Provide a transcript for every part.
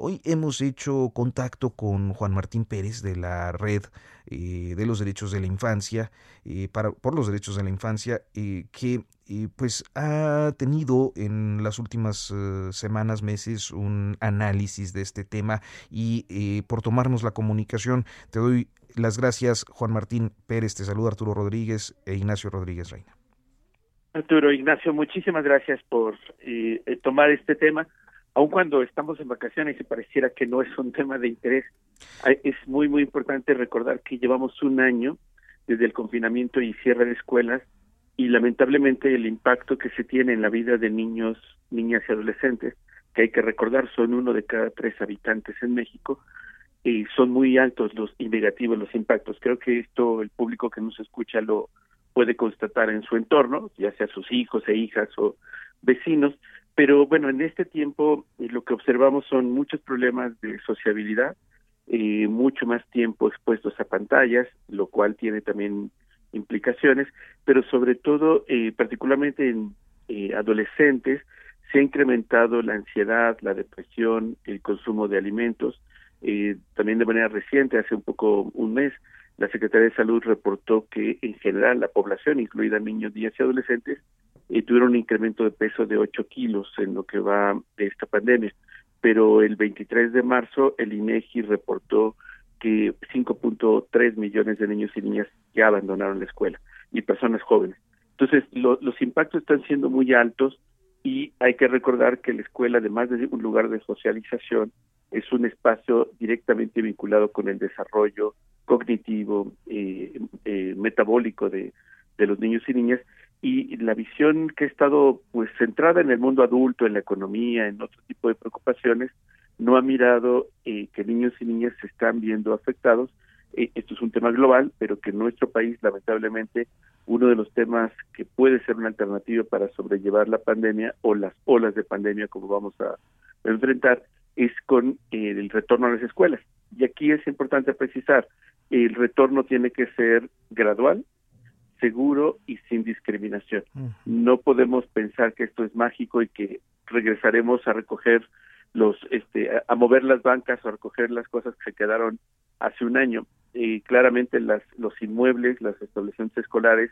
Hoy hemos hecho contacto con Juan Martín Pérez de la Red eh, de los Derechos de la Infancia, eh, para, por los Derechos de la Infancia, eh, que pues ha tenido en las últimas semanas, meses, un análisis de este tema y por tomarnos la comunicación te doy las gracias, Juan Martín Pérez, te saluda Arturo Rodríguez e Ignacio Rodríguez Reina. Arturo, Ignacio, muchísimas gracias por tomar este tema aun cuando estamos en vacaciones y pareciera que no es un tema de interés, es muy, muy importante recordar que llevamos un año desde el confinamiento y cierre de escuelas y lamentablemente el impacto que se tiene en la vida de niños, niñas y adolescentes, que hay que recordar son uno de cada tres habitantes en México, y son muy altos los y negativos los impactos. Creo que esto el público que nos escucha lo puede constatar en su entorno, ya sea sus hijos e hijas o vecinos, pero bueno, en este tiempo eh, lo que observamos son muchos problemas de sociabilidad, eh, mucho más tiempo expuestos a pantallas, lo cual tiene también implicaciones, pero sobre todo, eh, particularmente en eh, adolescentes, se ha incrementado la ansiedad, la depresión, el consumo de alimentos. Eh, también de manera reciente, hace un poco un mes, la Secretaría de Salud reportó que en general la población, incluida niños, niñas y adolescentes, y tuvieron un incremento de peso de 8 kilos en lo que va de esta pandemia. Pero el 23 de marzo el INEGI reportó que 5.3 millones de niños y niñas ya abandonaron la escuela y personas jóvenes. Entonces, los impactos están siendo muy altos y hay que recordar que la escuela, además de un lugar de socialización, es un espacio directamente vinculado con el desarrollo cognitivo, eh, eh, metabólico de, de los niños y niñas y la visión que ha estado pues centrada en el mundo adulto, en la economía, en otro tipo de preocupaciones, no ha mirado eh, que niños y niñas se están viendo afectados. Eh, esto es un tema global, pero que en nuestro país, lamentablemente, uno de los temas que puede ser una alternativa para sobrellevar la pandemia o las olas de pandemia, como vamos a enfrentar, es con eh, el retorno a las escuelas. Y aquí es importante precisar, el retorno tiene que ser gradual, seguro y sin discriminación. No podemos pensar que esto es mágico y que regresaremos a recoger los, este, a, mover las bancas o a recoger las cosas que se quedaron hace un año. Y claramente las, los inmuebles, las establecimientos escolares,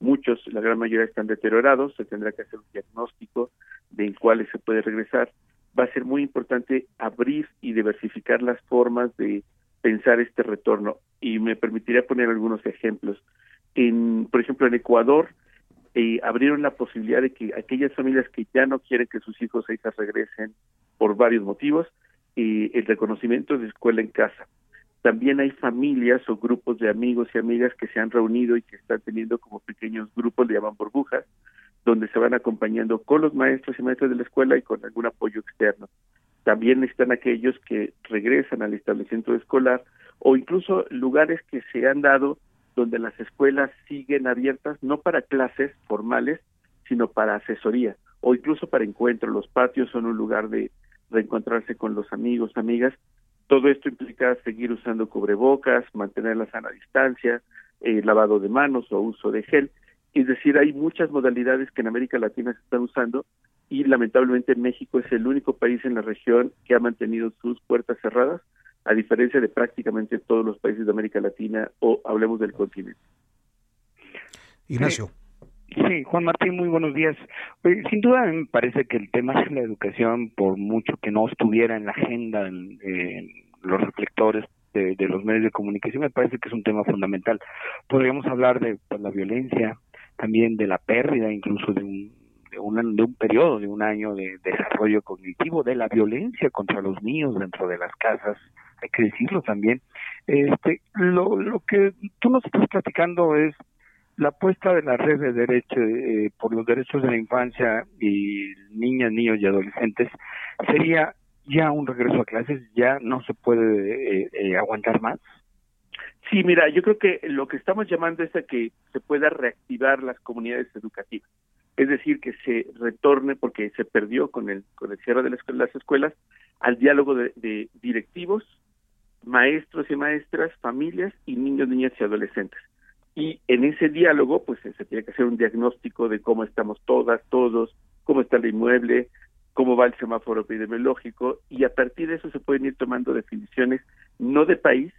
muchos, la gran mayoría están deteriorados, se tendrá que hacer un diagnóstico de en cuáles se puede regresar. Va a ser muy importante abrir y diversificar las formas de pensar este retorno. Y me permitiría poner algunos ejemplos en, por ejemplo, en Ecuador, eh, abrieron la posibilidad de que aquellas familias que ya no quieren que sus hijos e hijas regresen por varios motivos, eh, el reconocimiento de escuela en casa. También hay familias o grupos de amigos y amigas que se han reunido y que están teniendo como pequeños grupos, le llaman burbujas, donde se van acompañando con los maestros y maestras de la escuela y con algún apoyo externo. También están aquellos que regresan al establecimiento escolar o incluso lugares que se han dado donde las escuelas siguen abiertas no para clases formales, sino para asesoría o incluso para encuentros. Los patios son un lugar de reencontrarse con los amigos, amigas. Todo esto implica seguir usando cubrebocas, mantener la sana distancia, eh, lavado de manos o uso de gel. Es decir, hay muchas modalidades que en América Latina se están usando y lamentablemente México es el único país en la región que ha mantenido sus puertas cerradas a diferencia de prácticamente todos los países de América Latina o hablemos del continente. Ignacio. Sí, Juan Martín, muy buenos días. sin duda me parece que el tema de la educación, por mucho que no estuviera en la agenda, en, los reflectores de, los medios de comunicación, me parece que es un tema fundamental. Podríamos hablar de pues, la violencia, también de la pérdida incluso de un, de un, de un periodo, de un año de desarrollo cognitivo, de la violencia contra los niños dentro de las casas, hay que decirlo también. Este, lo, lo que tú nos estás platicando es la apuesta de la red de derecho eh, por los derechos de la infancia y niñas, niños y adolescentes sería ya un regreso a clases, ya no se puede eh, eh, aguantar más. Sí, mira, yo creo que lo que estamos llamando es a que se pueda reactivar las comunidades educativas, es decir, que se retorne, porque se perdió con el, con el cierre de las escuelas, al diálogo de, directivos, maestros y maestras, familias y niños, niñas y adolescentes. Y en ese diálogo, pues se tiene que hacer un diagnóstico de cómo estamos todas, todos, cómo está el inmueble, cómo va el semáforo epidemiológico, y a partir de eso se pueden ir tomando definiciones no de país,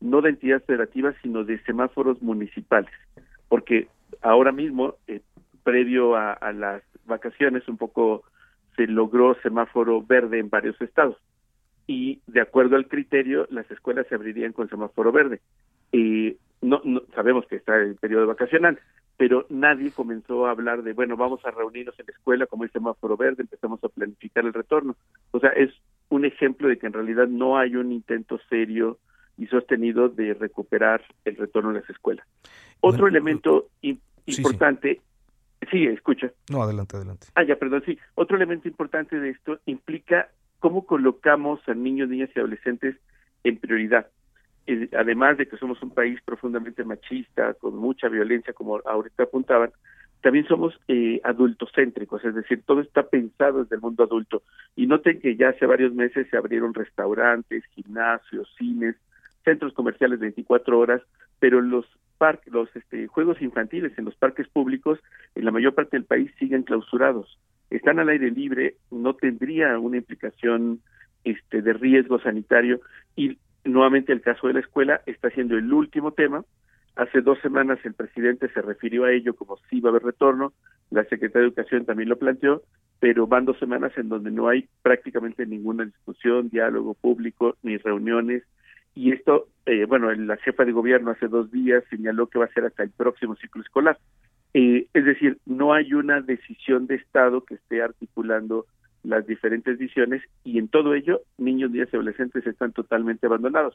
no de entidades federativas, sino de semáforos municipales, porque ahora mismo, eh, previo a, las vacaciones, un poco se logró semáforo verde en varios estados y de acuerdo al criterio las escuelas se abrirían con semáforo verde. y no, no sabemos que está el periodo vacacional, pero nadie comenzó a hablar de, bueno, vamos a reunirnos en la escuela como el semáforo verde, empezamos a planificar el retorno. O sea, es un ejemplo de que en realidad no hay un intento serio y sostenido de recuperar el retorno a las escuelas. Otro elemento importante, sí. escucha. No, adelante, adelante. Ah, ya, perdón, sí. Otro elemento importante de esto implica cómo colocamos a niños, niñas y adolescentes en prioridad. además de que somos un país profundamente machista, con mucha violencia, como ahorita apuntaban, también somos eh, adultocéntricos, es decir, todo está pensado desde el mundo adulto. Y noten que ya hace varios meses se abrieron restaurantes, gimnasios, cines, centros comerciales 24 horas, pero los parques, los este, juegos infantiles en los parques públicos en la mayor parte del país siguen clausurados. Están al aire libre, no tendría una implicación este, de riesgo sanitario y nuevamente el caso de la escuela está siendo el último tema. Hace dos semanas el presidente se refirió a ello como si iba a haber retorno, la Secretaría de Educación también lo planteó, pero van dos semanas en donde no hay prácticamente ninguna discusión, diálogo público, ni reuniones, y esto, eh, bueno, la jefa de gobierno hace dos días señaló que va a ser hasta el próximo ciclo escolar. Eh, es decir, no hay una decisión de Estado que esté articulando las diferentes visiones y en todo ello niños, niñas y adolescentes están totalmente abandonados.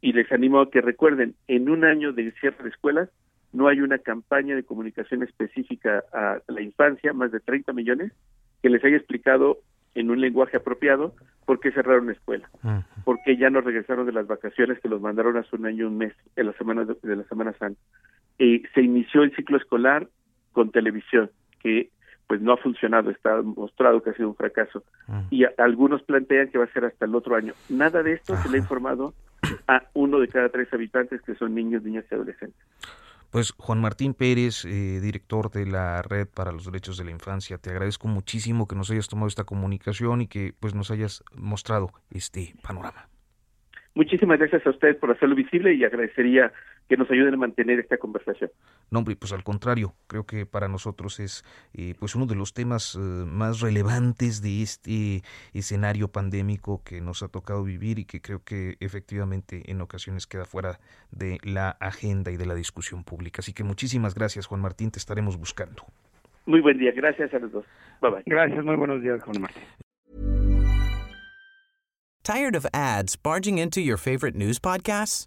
Y les animo a que recuerden, en un año de cierre de escuelas no hay una campaña de comunicación específica a la infancia, más de 30 millones, que les haya explicado en un lenguaje apropiado por qué cerraron la escuela, por qué ya no regresaron de las vacaciones que los mandaron hace un año y un mes, en las semanas de, la Semana Santa. Eh, se inició el ciclo escolar con televisión, que pues no ha funcionado, está mostrado que ha sido un fracaso. Y algunos plantean que va a ser hasta el otro año. Nada de esto se le ha informado a uno de cada tres habitantes que son niños, niñas y adolescentes. Pues Juan Martín Pérez, eh, director de la Red para los Derechos de la Infancia, te agradezco muchísimo que nos hayas tomado esta comunicación y que pues nos hayas mostrado este panorama. Muchísimas gracias a ustedes por hacerlo visible y agradecería que nos ayuden a mantener esta conversación. No, hombre, pues al contrario, creo que para nosotros es eh, pues uno de los temas eh, más relevantes de este escenario pandémico que nos ha tocado vivir y que creo que efectivamente en ocasiones queda fuera de la agenda y de la discusión pública. Así que muchísimas gracias, Juan Martín, te estaremos buscando. Muy buen día, gracias a los dos. Bye bye. Gracias, muy buenos días, Juan Martín. Tired of ads barging into your favorite news podcasts?